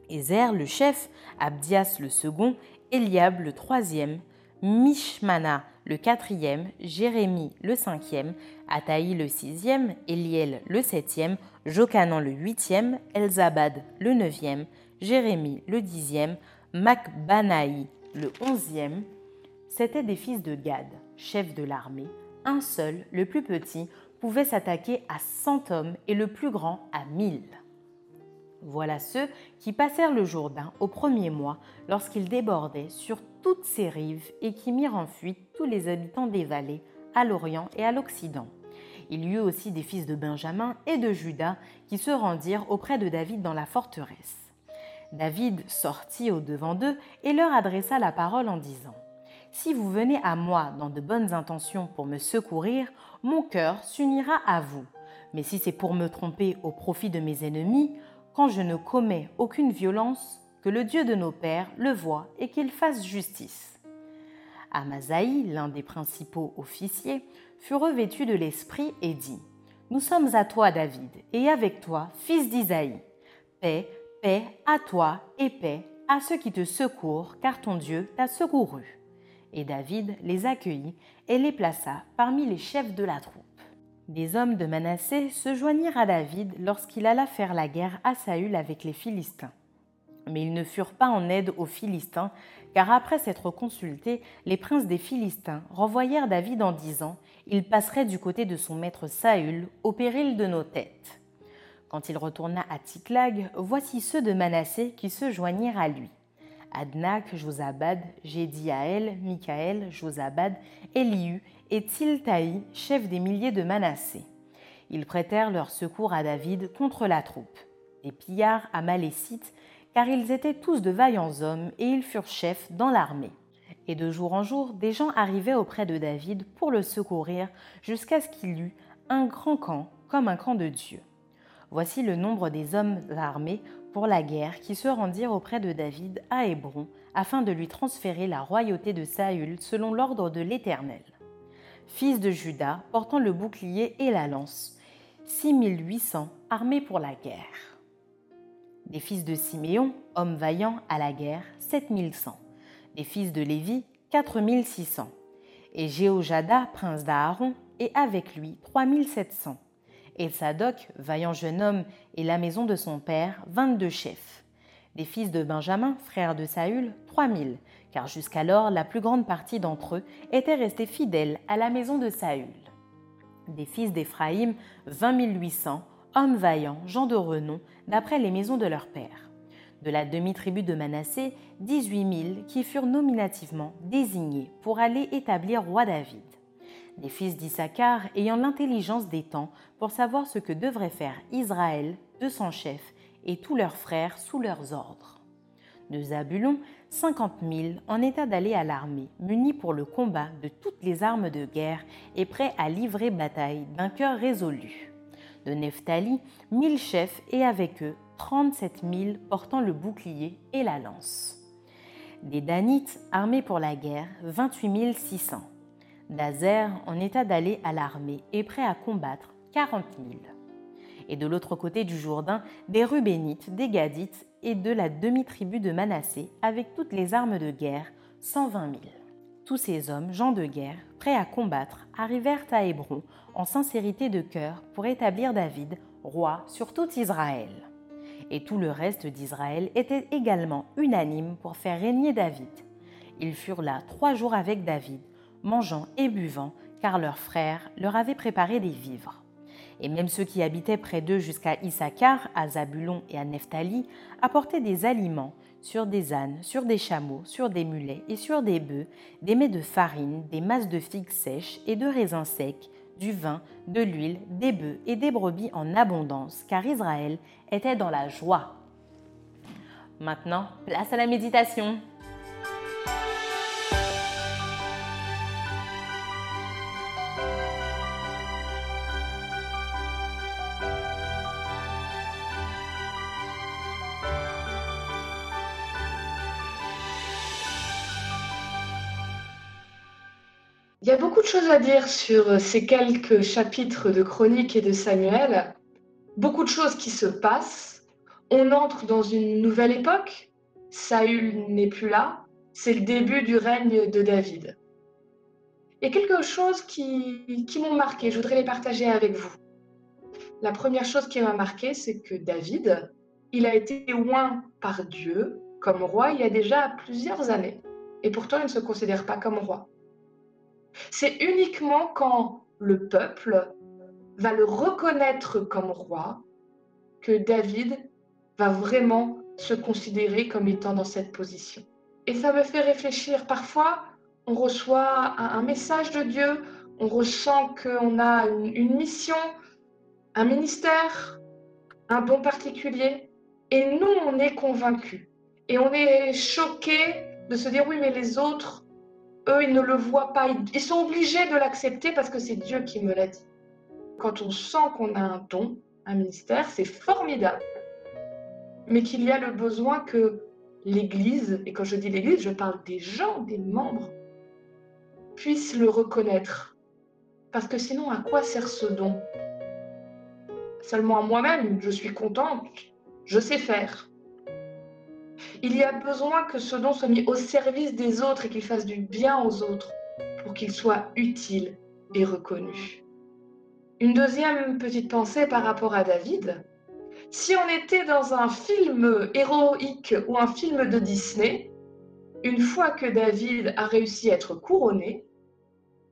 Ézer le chef, Abdias le second, Eliab le troisième, Mishmana le quatrième, Jérémie le cinquième, Ataï le sixième, Eliel le septième, Jokanan le huitième, Elzabad le neuvième, Jérémie le dixième, Macbanaï le onzième. C'étaient des fils de Gad, chef de l'armée. Un seul, le plus petit, pouvait s'attaquer à cent hommes et le plus grand à mille. Voilà ceux qui passèrent le Jourdain au premier mois lorsqu'il débordait sur toutes ses rives et qui mirent en fuite tous les habitants des vallées à l'Orient et à l'Occident. Il y eut aussi des fils de Benjamin et de Judas qui se rendirent auprès de David dans la forteresse. David sortit au devant d'eux et leur adressa la parole en disant Si vous venez à moi dans de bonnes intentions pour me secourir, mon cœur s'unira à vous. Mais si c'est pour me tromper au profit de mes ennemis, quand je ne commets aucune violence, que le Dieu de nos pères le voie et qu'il fasse justice. Amasaï, l'un des principaux officiers, fut revêtu de l'esprit et dit Nous sommes à toi, David, et avec toi, fils d'Isaïe. Paix, paix à toi et paix à ceux qui te secourent, car ton Dieu t'a secouru. Et David les accueillit et les plaça parmi les chefs de la troupe. Des hommes de Manassé se joignirent à David lorsqu'il alla faire la guerre à Saül avec les Philistins. Mais ils ne furent pas en aide aux Philistins, car après s'être consultés, les princes des Philistins renvoyèrent David en disant Il passerait du côté de son maître Saül, au péril de nos têtes. Quand il retourna à Tiklag, voici ceux de Manassé qui se joignirent à lui. Adnak, Josabad, Jédiaël, Michaël, Josabad, Elihu et Tiltaï, chef des milliers de Manassé. Ils prêtèrent leur secours à David contre la troupe. Des pillards amalécites car ils étaient tous de vaillants hommes et ils furent chefs dans l'armée. Et de jour en jour, des gens arrivaient auprès de David pour le secourir jusqu'à ce qu'il eût un grand camp comme un camp de Dieu. Voici le nombre des hommes armés pour la guerre qui se rendirent auprès de David à Hébron afin de lui transférer la royauté de Saül selon l'ordre de l'Éternel. Fils de Judas, portant le bouclier et la lance, 6800 armés pour la guerre. Des fils de Siméon, hommes vaillants à la guerre, 7100. Des fils de Lévi, 4600. Et Jéhojada, prince d'Aaron, et avec lui 3700. Et Sadoc, vaillant jeune homme, et la maison de son père, 22 chefs. Des fils de Benjamin, frère de Saül, 3000, car jusqu'alors la plus grande partie d'entre eux étaient restés fidèles à la maison de Saül. Des fils d'Éphraïm, 20 800, hommes vaillants, gens de renom, d'après les maisons de leur père. De la demi-tribu de Manassé, 18 000 qui furent nominativement désignés pour aller établir roi David. Des fils d'Issachar ayant l'intelligence des temps pour savoir ce que devrait faire Israël, de son chef, et tous leurs frères sous leurs ordres. De Zabulon, 50 000 en état d'aller à l'armée, munis pour le combat de toutes les armes de guerre et prêts à livrer bataille d'un cœur résolu de Nephtali, mille chefs et avec eux 37 000 portant le bouclier et la lance. Des Danites armés pour la guerre, 28 600. D'Azer en état d'aller à l'armée et prêt à combattre, 40 000. Et de l'autre côté du Jourdain, des Rubénites, des Gadites et de la demi-tribu de Manassé avec toutes les armes de guerre, 120 000. Tous ces hommes, gens de guerre, prêts à combattre, arrivèrent à Hébron en sincérité de cœur pour établir David roi sur tout Israël. Et tout le reste d'Israël était également unanime pour faire régner David. Ils furent là trois jours avec David, mangeant et buvant, car leurs frères leur avaient préparé des vivres. Et même ceux qui habitaient près d'eux jusqu'à Issachar, à Zabulon et à Nephtali apportaient des aliments sur des ânes, sur des chameaux, sur des mulets et sur des bœufs, des mets de farine, des masses de figues sèches et de raisins secs, du vin, de l'huile, des bœufs et des brebis en abondance, car Israël était dans la joie. Maintenant, place à la méditation. De choses à dire sur euh, ces quelques chapitres de Chronique et de Samuel. Beaucoup de choses qui se passent. On entre dans une nouvelle époque. Saül n'est plus là. C'est le début du règne de David. Il y a quelque chose qui, m'ont marqué. Je voudrais les partager avec vous. La première chose qui m'a marqué, c'est que David, il a été oint par Dieu comme roi il y a déjà plusieurs années. Et pourtant, il ne se considère pas comme roi. C'est uniquement quand le peuple va le reconnaître comme roi que David va vraiment se considérer comme étant dans cette position. Et ça me fait réfléchir. Parfois, on reçoit un, message de Dieu, on ressent qu'on a une, mission, un ministère, un don particulier, et nous, on est convaincus. Et on est choqué de se dire, oui, mais les autres, eux, ils ne le voient pas. Ils sont obligés de l'accepter parce que c'est Dieu qui me l'a dit. Quand on sent qu'on a un don, un ministère, c'est formidable. Mais qu'il y a le besoin que l'Église, et quand je dis l'Église, je parle des gens, des membres, puisse le reconnaître. Parce que sinon, à quoi sert ce don? Seulement à moi-même, je suis contente, je sais faire. Il y a besoin que ce don soit mis au service des autres et qu'il fasse du bien aux autres pour qu'il soit utile et reconnu. Une deuxième petite pensée par rapport à David. Si on était dans un film héroïque ou un film de Disney, une fois que David a réussi à être couronné,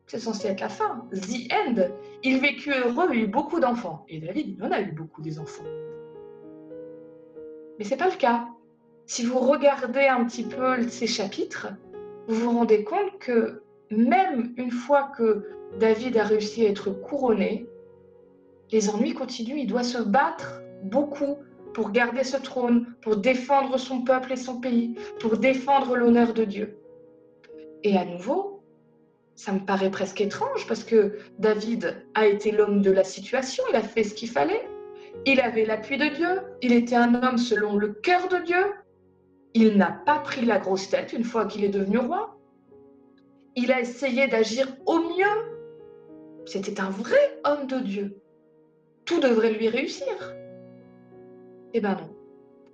c'est censé être la fin, the end. Il vécut heureux, il a eu beaucoup d'enfants. Et David, il en a eu beaucoup des enfants. Mais ce n'est pas le cas. Si vous regardez un petit peu ces chapitres, vous vous rendez compte que même une fois que David a réussi à être couronné, les ennuis continuent. Il doit se battre beaucoup pour garder ce trône, pour défendre son peuple et son pays, pour défendre l'honneur de Dieu. Et à nouveau, ça me paraît presque étrange parce que David a été l'homme de la situation, il a fait ce qu'il fallait, il avait l'appui de Dieu, il était un homme selon le cœur de Dieu, il n'a pas pris la grosse tête une fois qu'il est devenu roi, il a essayé d'agir au mieux, c'était un vrai homme de Dieu, tout devrait lui réussir. Eh bien non,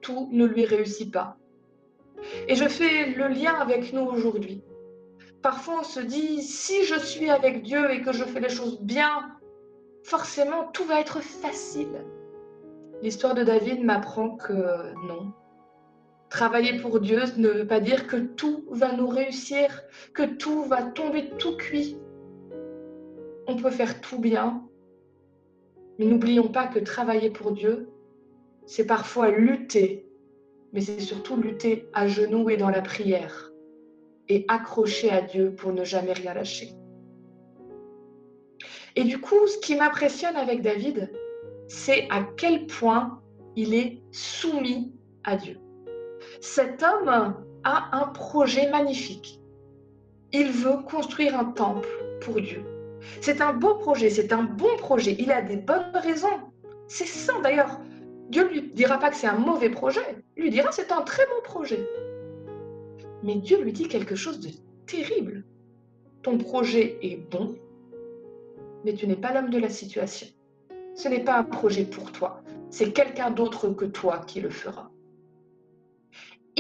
tout ne lui réussit pas. Et je fais le lien avec nous aujourd'hui. Parfois on se dit, si je suis avec Dieu et que je fais les choses bien, forcément tout va être facile. L'histoire de David m'apprend que non. Travailler pour Dieu ne veut pas dire que tout va nous réussir, que tout va tomber tout cuit. On peut faire tout bien, mais n'oublions pas que travailler pour Dieu, c'est parfois lutter, mais c'est surtout lutter à genoux et dans la prière et accrocher à Dieu pour ne jamais rien lâcher. Et du coup, ce qui m'impressionne avec David, c'est à quel point il est soumis à Dieu. Cet homme a un projet magnifique. Il veut construire un temple pour Dieu. C'est un beau projet, c'est un bon projet. Il a des bonnes raisons. C'est ça d'ailleurs. Dieu ne lui dira pas que c'est un mauvais projet. Il lui dira c'est un très bon projet. Mais Dieu lui dit quelque chose de terrible. Ton projet est bon, mais tu n'es pas l'homme de la situation. Ce n'est pas un projet pour toi. C'est quelqu'un d'autre que toi qui le fera.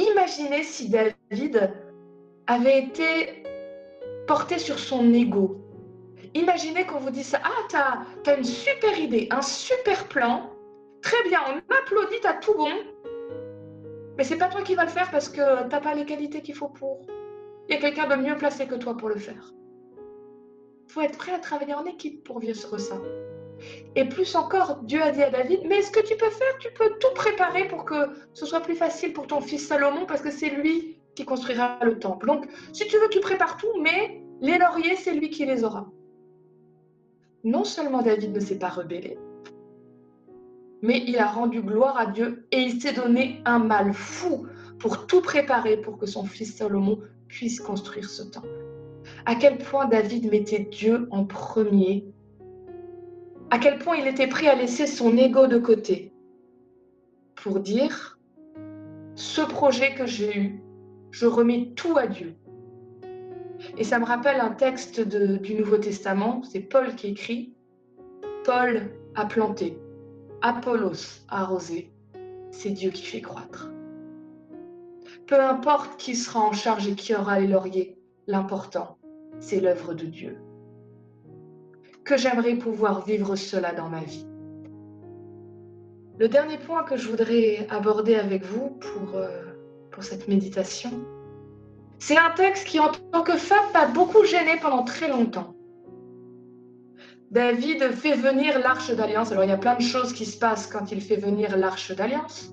Imaginez si David avait été porté sur son ego. Imaginez qu'on vous dise Ah, tu as, une super idée, un super plan, Très bien, on m'applaudit, t'as tout bon. Mais c'est pas toi qui vas le faire parce que t'as pas les qualités qu'il faut pour. Il y a quelqu'un de mieux placé que toi pour le faire. Il faut être prêt à travailler en équipe pour vivre ça. Et plus encore, Dieu a dit à David, mais ce que tu peux faire, tu peux tout préparer pour que ce soit plus facile pour ton fils Salomon parce que c'est lui qui construira le temple. Donc, si tu veux, tu prépares tout, mais les lauriers, c'est lui qui les aura. Non seulement David ne s'est pas rebellé, mais il a rendu gloire à Dieu et il s'est donné un mal fou pour tout préparer pour que son fils Salomon puisse construire ce temple. À quel point David mettait Dieu en premier. À quel point il était prêt à laisser son ego de côté pour dire, ce projet que j'ai eu, je remets tout à Dieu. Et ça me rappelle un texte du Nouveau Testament, c'est Paul qui écrit, Paul a planté, Apollos arrosé, c'est Dieu qui fait croître. Peu importe qui sera en charge et qui aura les lauriers, l'important, c'est l'œuvre de Dieu. Que j'aimerais pouvoir vivre cela dans ma vie. Le dernier point que je voudrais aborder avec vous pour, euh, pour cette méditation, c'est un texte qui, en tant que femme, m'a beaucoup gênée pendant très longtemps. David fait venir l'arche d'alliance. Alors il y a plein de choses qui se passent quand il fait venir l'arche d'alliance.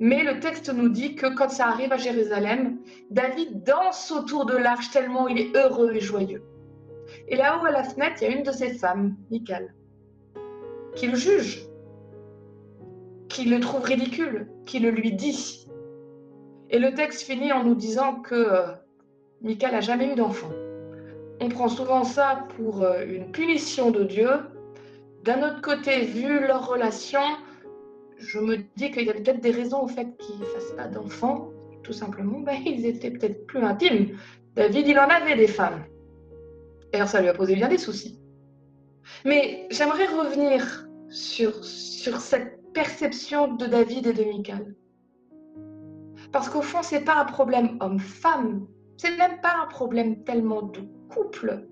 Mais le texte nous dit que quand ça arrive à Jérusalem, David danse autour de l'arche tellement il est heureux et joyeux. Et là-haut à la fenêtre, il y a une de ses femmes, Michal, qui le juge, qui le trouve ridicule, qui le lui dit. Et le texte finit en nous disant que euh, n'a jamais eu d'enfant on prend souvent ça pour euh, une punition de Dieu. D'un autre côté, vu leur relation, je me dis qu'il y a peut-être des raisons au fait qu'ils ne fassent pas d'enfants. Tout simplement, ben, ils étaient peut-être plus intimes. David, il en avait des femmes. D'ailleurs, ça lui a posé bien des soucis. Mais j'aimerais revenir sur, sur cette perception de David et de Michal. Parce qu'au fond, ce n'est pas un problème homme-femme, c'est même pas un problème tellement de couple.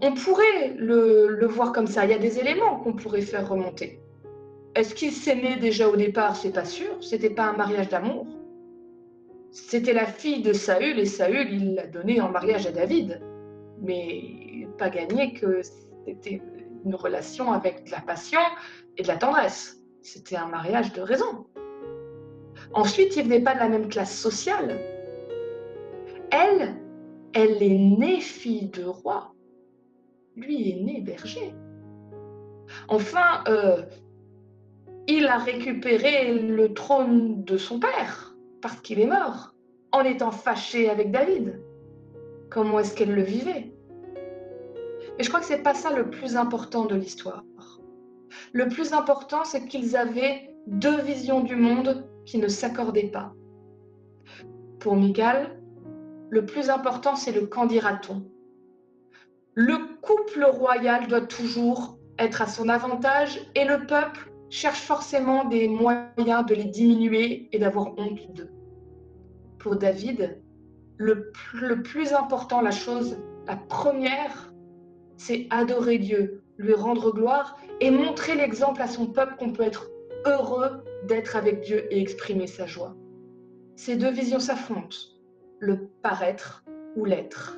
On pourrait le, le voir comme ça, il y a des éléments qu'on pourrait faire remonter. Est-ce qu'ils s'aimaient déjà au départ? C'est pas sûr, c'était pas un mariage d'amour. C'était la fille de Saül et Saül, il l'a donnée en mariage à David. Mais pas gagné que c'était une relation avec de la passion et de la tendresse. C'était un mariage de raison. Ensuite, il venait pas de la même classe sociale. Elle, elle est née fille de roi. Lui est né berger. Enfin, euh, il a récupéré le trône de son père parce qu'il est mort en étant fâché avec David. Comment est-ce qu'elle le vivait? Et je crois que c'est pas ça le plus important de l'histoire. Le plus important, c'est qu'ils avaient deux visions du monde qui ne s'accordaient pas. Pour Michael, le plus important, c'est le qu'en dira-t-on? Le couple royal doit toujours être à son avantage et le peuple cherche forcément des moyens de les diminuer et d'avoir honte d'eux. Pour David, le, le, plus important, la chose, la première, c'est adorer Dieu, lui rendre gloire et montrer l'exemple à son peuple qu'on peut être heureux d'être avec Dieu et exprimer sa joie. Ces deux visions s'affrontent le paraître ou l'être.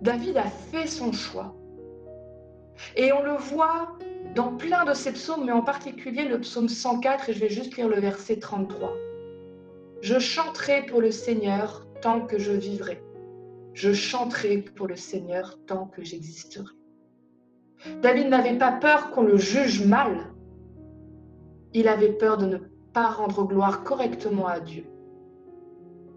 David a fait son choix. Et on le voit dans plein de ses psaumes, mais en particulier le psaume 104, et je vais juste lire le verset 33. Je chanterai pour le Seigneur tant que je vivrai. Je chanterai pour le Seigneur tant que j'existerai. David n'avait pas peur qu'on le juge mal. Il avait peur de ne pas rendre gloire correctement à Dieu.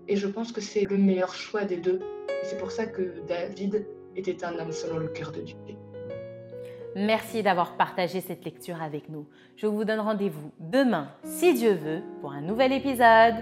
Et je pense que c'est le meilleur choix des deux. C'est pour ça que David était un homme selon le cœur de Dieu. Merci d'avoir partagé cette lecture avec nous. Je vous donne rendez-vous demain, si Dieu veut, pour un nouvel épisode.